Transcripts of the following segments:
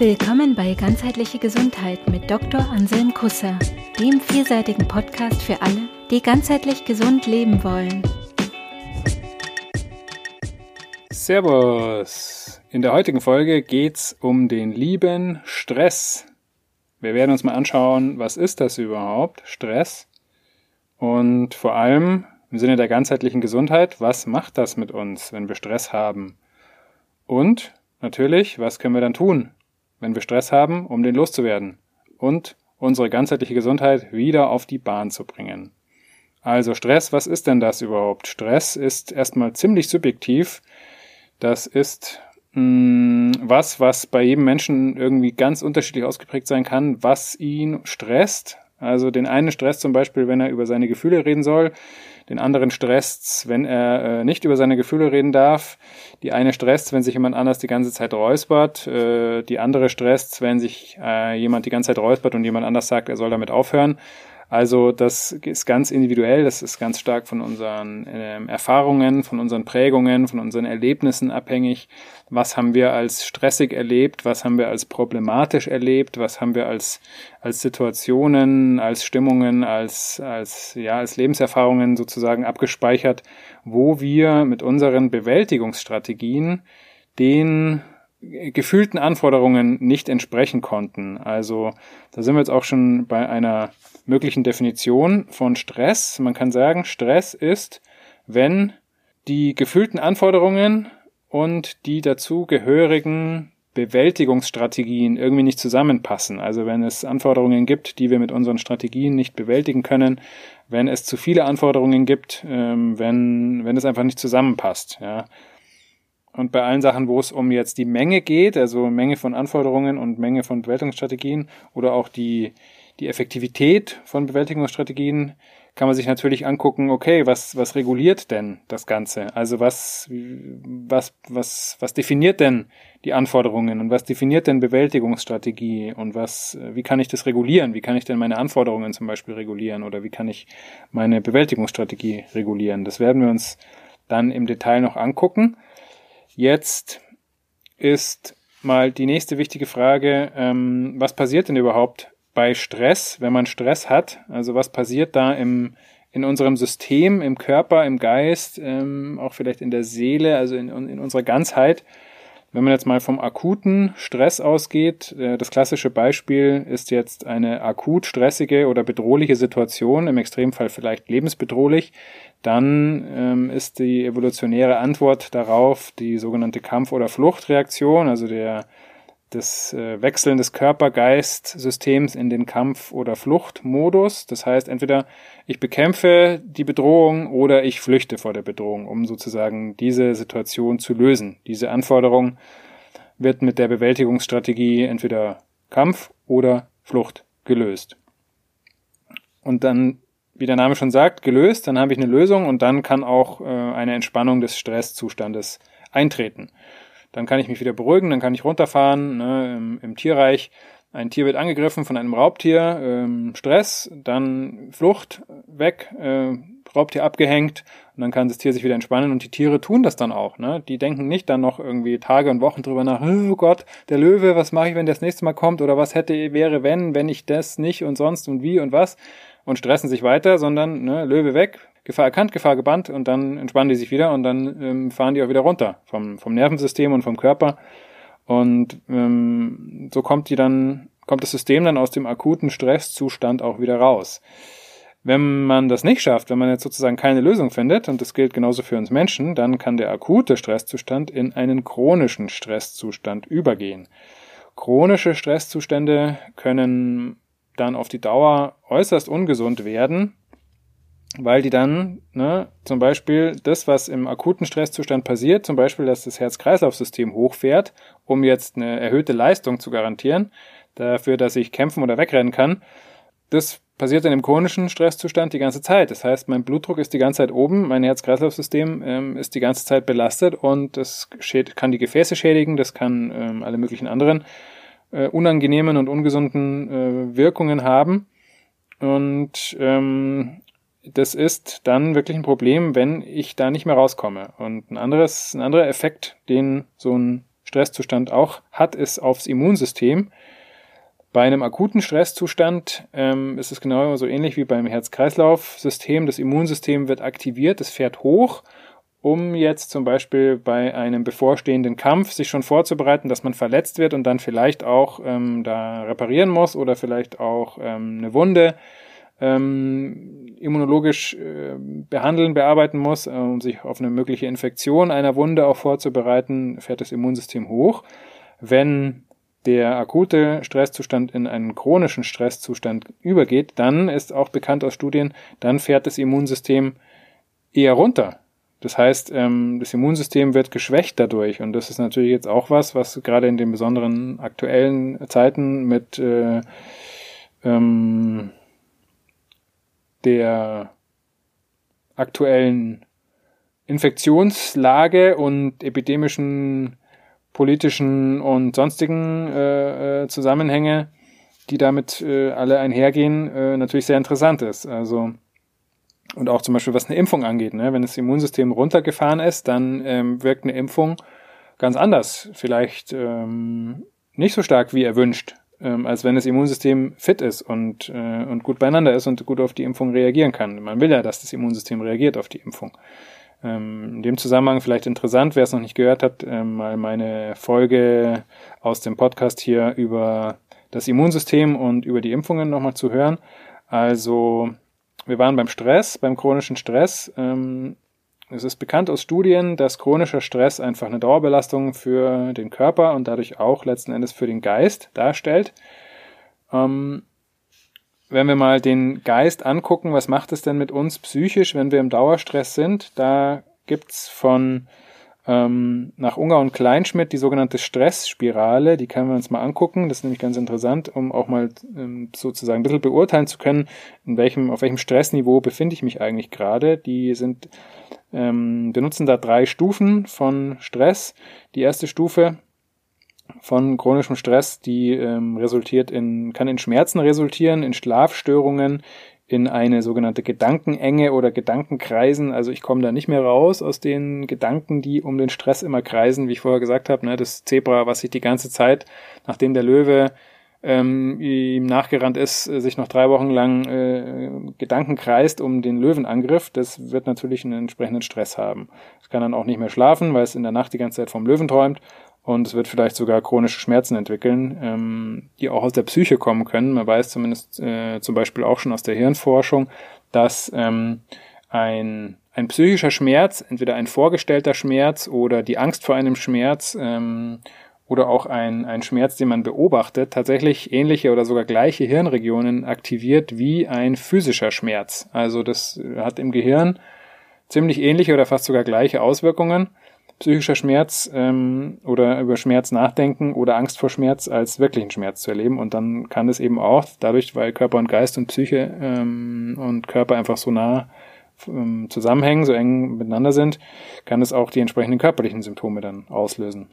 Willkommen bei Ganzheitliche Gesundheit mit Dr. Anselm Kusser, dem vielseitigen Podcast für alle, die ganzheitlich gesund leben wollen. Servus! In der heutigen Folge geht's um den lieben Stress. Wir werden uns mal anschauen, was ist das überhaupt, Stress? Und vor allem im Sinne der ganzheitlichen Gesundheit, was macht das mit uns, wenn wir Stress haben? Und natürlich, was können wir dann tun, wenn wir Stress haben, um den loszuwerden und unsere ganzheitliche Gesundheit wieder auf die Bahn zu bringen. Also Stress, was ist denn das überhaupt? Stress ist erstmal ziemlich subjektiv. Das ist mh, mm, was, was bei jedem Menschen irgendwie ganz unterschiedlich ausgeprägt sein kann, was ihn stresst. Also den einen stresst zum Beispiel, wenn er über seine Gefühle reden soll den anderen stresst's, wenn er äh, nicht über seine Gefühle reden darf. Die eine stresst, wenn sich jemand anders die ganze Zeit räuspert. Äh, die andere stresst, wenn sich äh, jemand die ganze Zeit räuspert und jemand anders sagt, er soll damit aufhören. Also das ist ganz individuell, das ist ganz stark von unseren äh, Erfahrungen, von unseren Prägungen, von unseren Erlebnissen abhängig. Was haben wir als stressig erlebt, was haben wir als problematisch erlebt, was haben wir als, als Situationen, als Stimmungen, als, als, ja, als Lebenserfahrungen sozusagen abgespeichert, wo wir mit unseren Bewältigungsstrategien den gefühlten Anforderungen nicht entsprechen konnten. Also da sind wir jetzt auch schon bei einer möglichen Definition von Stress. Man kann sagen, Stress ist, wenn die gefühlten Anforderungen und die dazu gehörigen Bewältigungsstrategien irgendwie nicht zusammenpassen. Also wenn es Anforderungen gibt, die wir mit unseren Strategien nicht bewältigen können, wenn es zu viele Anforderungen gibt, ähm, wenn, wenn es einfach nicht zusammenpasst. Ja. Und bei allen Sachen, wo es um jetzt die Menge geht, also Menge von Anforderungen und Menge von Bewältigungsstrategien oder auch die, die Effektivität von Bewältigungsstrategien, kann man sich natürlich angucken, okay, was, was reguliert denn das Ganze? Also was, was, was, was definiert denn die Anforderungen und was definiert denn Bewältigungsstrategie und was, wie kann ich das regulieren? Wie kann ich denn meine Anforderungen zum Beispiel regulieren oder wie kann ich meine Bewältigungsstrategie regulieren? Das werden wir uns dann im Detail noch angucken. Jetzt ist mal die nächste wichtige Frage, ähm, was passiert denn überhaupt bei Stress, wenn man Stress hat? Also was passiert da im, in unserem System, im Körper, im Geist, ähm, auch vielleicht in der Seele, also in, in unserer Ganzheit? Wenn man jetzt mal vom akuten Stress ausgeht, äh, das klassische Beispiel ist jetzt eine akut stressige oder bedrohliche Situation, im Extremfall vielleicht lebensbedrohlich, dann ähm, ist die evolutionäre Antwort darauf die sogenannte Kampf- oder Fluchtreaktion, also der das äh, Wechseln des Körper-Geist-Systems in den Kampf- oder Fluchtmodus. Das heißt, entweder ich bekämpfe die Bedrohung oder ich flüchte vor der Bedrohung, um sozusagen diese Situation zu lösen. Diese Anforderung wird mit der Bewältigungsstrategie entweder Kampf oder Flucht gelöst. Und dann wie der Name schon sagt, gelöst, dann habe ich eine Lösung und dann kann auch äh, eine Entspannung des Stresszustandes eintreten. Dann kann ich mich wieder beruhigen, dann kann ich runterfahren ne, im, im Tierreich. Ein Tier wird angegriffen von einem Raubtier, ähm, Stress, dann Flucht, weg, äh, Raubtier abgehängt und dann kann das Tier sich wieder entspannen und die Tiere tun das dann auch. Ne? Die denken nicht dann noch irgendwie Tage und Wochen drüber nach, oh Gott, der Löwe, was mache ich, wenn der das nächste Mal kommt oder was hätte, wäre, wenn, wenn ich das nicht und sonst und wie und was, und stressen sich weiter, sondern ne, Löwe weg, Gefahr erkannt, Gefahr gebannt und dann entspannen die sich wieder und dann ähm, fahren die auch wieder runter vom, vom Nervensystem und vom Körper. Und ähm, so kommt die dann, kommt das System dann aus dem akuten Stresszustand auch wieder raus. Wenn man das nicht schafft, wenn man jetzt sozusagen keine Lösung findet, und das gilt genauso für uns Menschen, dann kann der akute Stresszustand in einen chronischen Stresszustand übergehen. Chronische Stresszustände können dann auf die Dauer äußerst ungesund werden, weil die dann ne, zum Beispiel das, was im akuten Stresszustand passiert, zum Beispiel, dass das Herz-Kreislauf-System hochfährt, um jetzt eine erhöhte Leistung zu garantieren, dafür, dass ich kämpfen oder wegrennen kann, das passiert in einem chronischen Stresszustand die ganze Zeit. Das heißt, mein Blutdruck ist die ganze Zeit oben, mein Herz-Kreislauf-System ähm, ist die ganze Zeit belastet und das kann die Gefäße schädigen, das kann ähm, alle möglichen anderen äh, unangenehmen und ungesunden äh, Wirkungen haben. Und ähm, das ist dann wirklich ein Problem, wenn ich da nicht mehr rauskomme. Und ein anderes, ein anderer Effekt, den so ein Stresszustand auch hat, ist aufs Immunsystem. Bei einem akuten Stresszustand ähm, ist es genau so ähnlich wie beim Herz-Kreislauf-System. Das Immunsystem wird aktiviert, es fährt hoch, um jetzt zum Beispiel bei einem bevorstehenden Kampf sich schon vorzubereiten, dass man verletzt wird und dann vielleicht auch ähm, da reparieren muss oder vielleicht auch ähm, eine Wunde ähm, immunologisch äh, behandeln, bearbeiten muss, äh, um sich auf eine mögliche Infektion einer Wunde auch vorzubereiten, fährt das Immunsystem hoch. Wenn der akute Stresszustand in einen chronischen Stresszustand übergeht, dann ist auch bekannt aus Studien, dann fährt das Immunsystem eher runter. Das heißt, ähm, das Immunsystem wird geschwächt dadurch. Und das ist natürlich jetzt auch was, was gerade in den besonderen aktuellen Zeiten mit äh, ähm, der aktuellen Infektionslage und epidemischen politischen und sonstigen äh, äh, Zusammenhänge, die damit äh, alle einhergehen, äh, natürlich sehr interessant ist. Also und auch zum Beispiel was eine Impfung angeht, ne? wenn das Immunsystem runtergefahren ist, dann ähm, wirkt eine Impfung ganz anders, vielleicht ähm, nicht so stark wie erwünscht, ähm, als wenn das Immunsystem fit ist und, äh, und gut beieinander ist und gut auf die Impfung reagieren kann. Man will ja, dass das Immunsystem reagiert auf die Impfung. Ähm, in dem Zusammenhang vielleicht interessant, wer es noch nicht gehört hat, ähm, mal meine Folge aus dem Podcast hier über das Immunsystem und über die Impfungen nochmal zu hören. Also wir waren beim Stress, beim chronischen Stress. Ähm, es ist bekannt aus Studien, dass chronischer Stress einfach eine Dauerbelastung für den Körper und dadurch auch letzten Endes für den Geist darstellt. Ähm, wenn wir mal den Geist angucken, was macht es denn mit uns psychisch, wenn wir im Dauerstress sind? Da gibt's von ähm, nach Unger und Kleinschmidt die sogenannte Stressspirale, die können wir uns mal angucken. Das ist nämlich ganz interessant, um auch mal ähm, sozusagen ein bisschen beurteilen zu können, in welchem, auf welchem Stressniveau befinde ich mich eigentlich gerade. Die sind, ähm, benutzen da drei Stufen von Stress. Die erste Stufe von chronischem Stress, die ähm, resultiert in, kann in Schmerzen resultieren, in Schlafstörungen, in eine sogenannte Gedankenenge oder Gedankenkreisen. Also ich komme da nicht mehr raus aus den Gedanken, die um den Stress immer kreisen, wie ich vorher gesagt habe. Ne, das Zebra, was sich die ganze Zeit, nachdem der Löwe ähm, ihm nachgerannt ist, äh, sich noch drei Wochen lang äh, Gedanken kreist um den Löwenangriff, das wird natürlich einen entsprechenden Stress haben. Es kann dann auch nicht mehr schlafen, weil es in der Nacht die ganze Zeit vom Löwen träumt und es wird vielleicht sogar chronische Schmerzen entwickeln, ähm, die auch aus der Psyche kommen können. Man weiß zumindest äh, zum Beispiel auch schon aus der Hirnforschung, dass ähm, ein, ein psychischer Schmerz, entweder ein vorgestellter Schmerz oder die Angst vor einem Schmerz ähm, oder auch ein, ein Schmerz, den man beobachtet, tatsächlich ähnliche oder sogar gleiche Hirnregionen aktiviert wie ein physischer Schmerz. Also das hat im Gehirn ziemlich ähnliche oder fast sogar gleiche Auswirkungen psychischer Schmerz ähm, oder über Schmerz nachdenken oder Angst vor Schmerz als wirklichen Schmerz zu erleben. Und dann kann es eben auch, dadurch, weil Körper und Geist und Psyche ähm, und Körper einfach so nah ähm, zusammenhängen, so eng miteinander sind, kann es auch die entsprechenden körperlichen Symptome dann auslösen.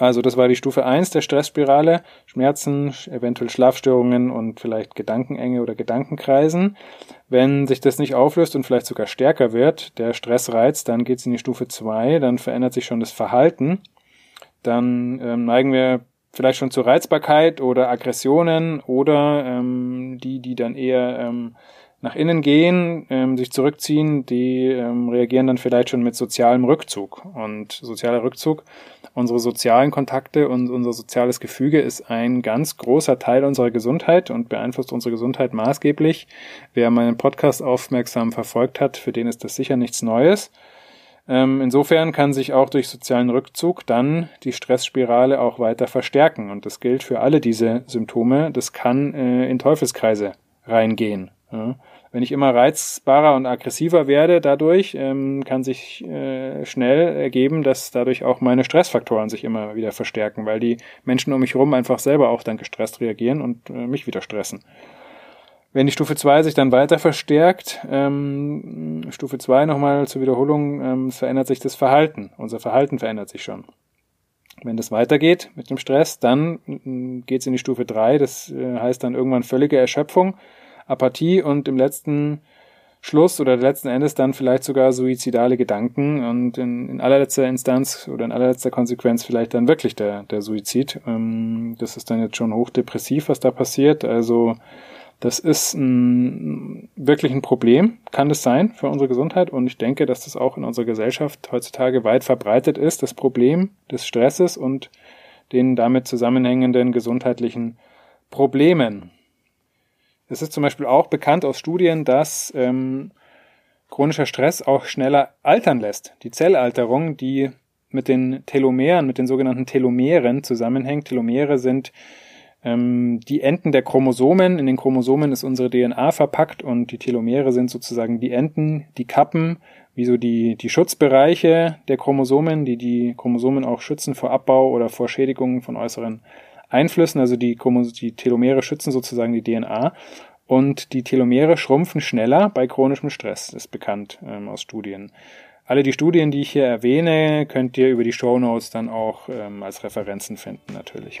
Also das war die Stufe 1 der Stressspirale. Schmerzen, eventuell Schlafstörungen und vielleicht Gedankenenge oder Gedankenkreisen. Wenn sich das nicht auflöst und vielleicht sogar stärker wird, der Stressreiz, dann geht es in die Stufe 2, dann verändert sich schon das Verhalten. Dann ähm, neigen wir vielleicht schon zur Reizbarkeit oder Aggressionen oder ähm, die, die dann eher ähm, nach innen gehen, ähm, sich zurückziehen, die ähm, reagieren dann vielleicht schon mit sozialem Rückzug. Und sozialer Rückzug, unsere sozialen Kontakte und unser soziales Gefüge ist ein ganz großer Teil unserer Gesundheit und beeinflusst unsere Gesundheit maßgeblich. Wer meinen Podcast aufmerksam verfolgt hat, für den ist das sicher nichts Neues. Ähm, insofern kann sich auch durch sozialen Rückzug dann die Stressspirale auch weiter verstärken. Und das gilt für alle diese Symptome. Das kann äh, in Teufelskreise reingehen. Ja. Wenn ich immer reizbarer und aggressiver werde dadurch, ähm, kann sich äh, schnell ergeben, dass dadurch auch meine Stressfaktoren sich immer wieder verstärken, weil die Menschen um mich herum einfach selber auch dann gestresst reagieren und äh, mich wieder stressen. Wenn die Stufe 2 sich dann weiter verstärkt, ähm, Stufe 2 nochmal zur Wiederholung, ähm, verändert sich das Verhalten. Unser Verhalten verändert sich schon. Wenn das weitergeht mit dem Stress, dann äh, geht es in die Stufe 3, das äh, heißt dann irgendwann völlige Erschöpfung Apathie und im letzten Schluss oder letzten Endes dann vielleicht sogar suizidale Gedanken und in, in allerletzter Instanz oder in allerletzter Konsequenz vielleicht dann wirklich der, der Suizid. Ähm, das ist dann jetzt schon hochdepressiv, was da passiert. Also das ist ein, wirklich ein Problem, kann es sein für unsere Gesundheit und ich denke, dass das auch in unserer Gesellschaft heutzutage weit verbreitet ist, das Problem des Stresses und den damit zusammenhängenden gesundheitlichen Problemen. Es ist zum Beispiel auch bekannt aus Studien, dass ähm, chronischer Stress auch schneller altern lässt. Die Zellalterung, die mit den Telomeren, mit den sogenannten Telomeren zusammenhängt. Telomere sind ähm, die Enden der Chromosomen. In den Chromosomen ist unsere DNA verpackt und die Telomere sind sozusagen die Enden, die Kappen, wie so die, die Schutzbereiche der Chromosomen, die die Chromosomen auch schützen vor Abbau oder vor Schädigungen von äußeren Einflüssen. Also die, die Telomere schützen sozusagen die DNA. Und die Telomere schrumpfen schneller bei chronischem Stress, ist bekannt ähm, aus Studien. Alle die Studien, die ich hier erwähne, könnt ihr über die Show Notes dann auch ähm, als Referenzen finden natürlich.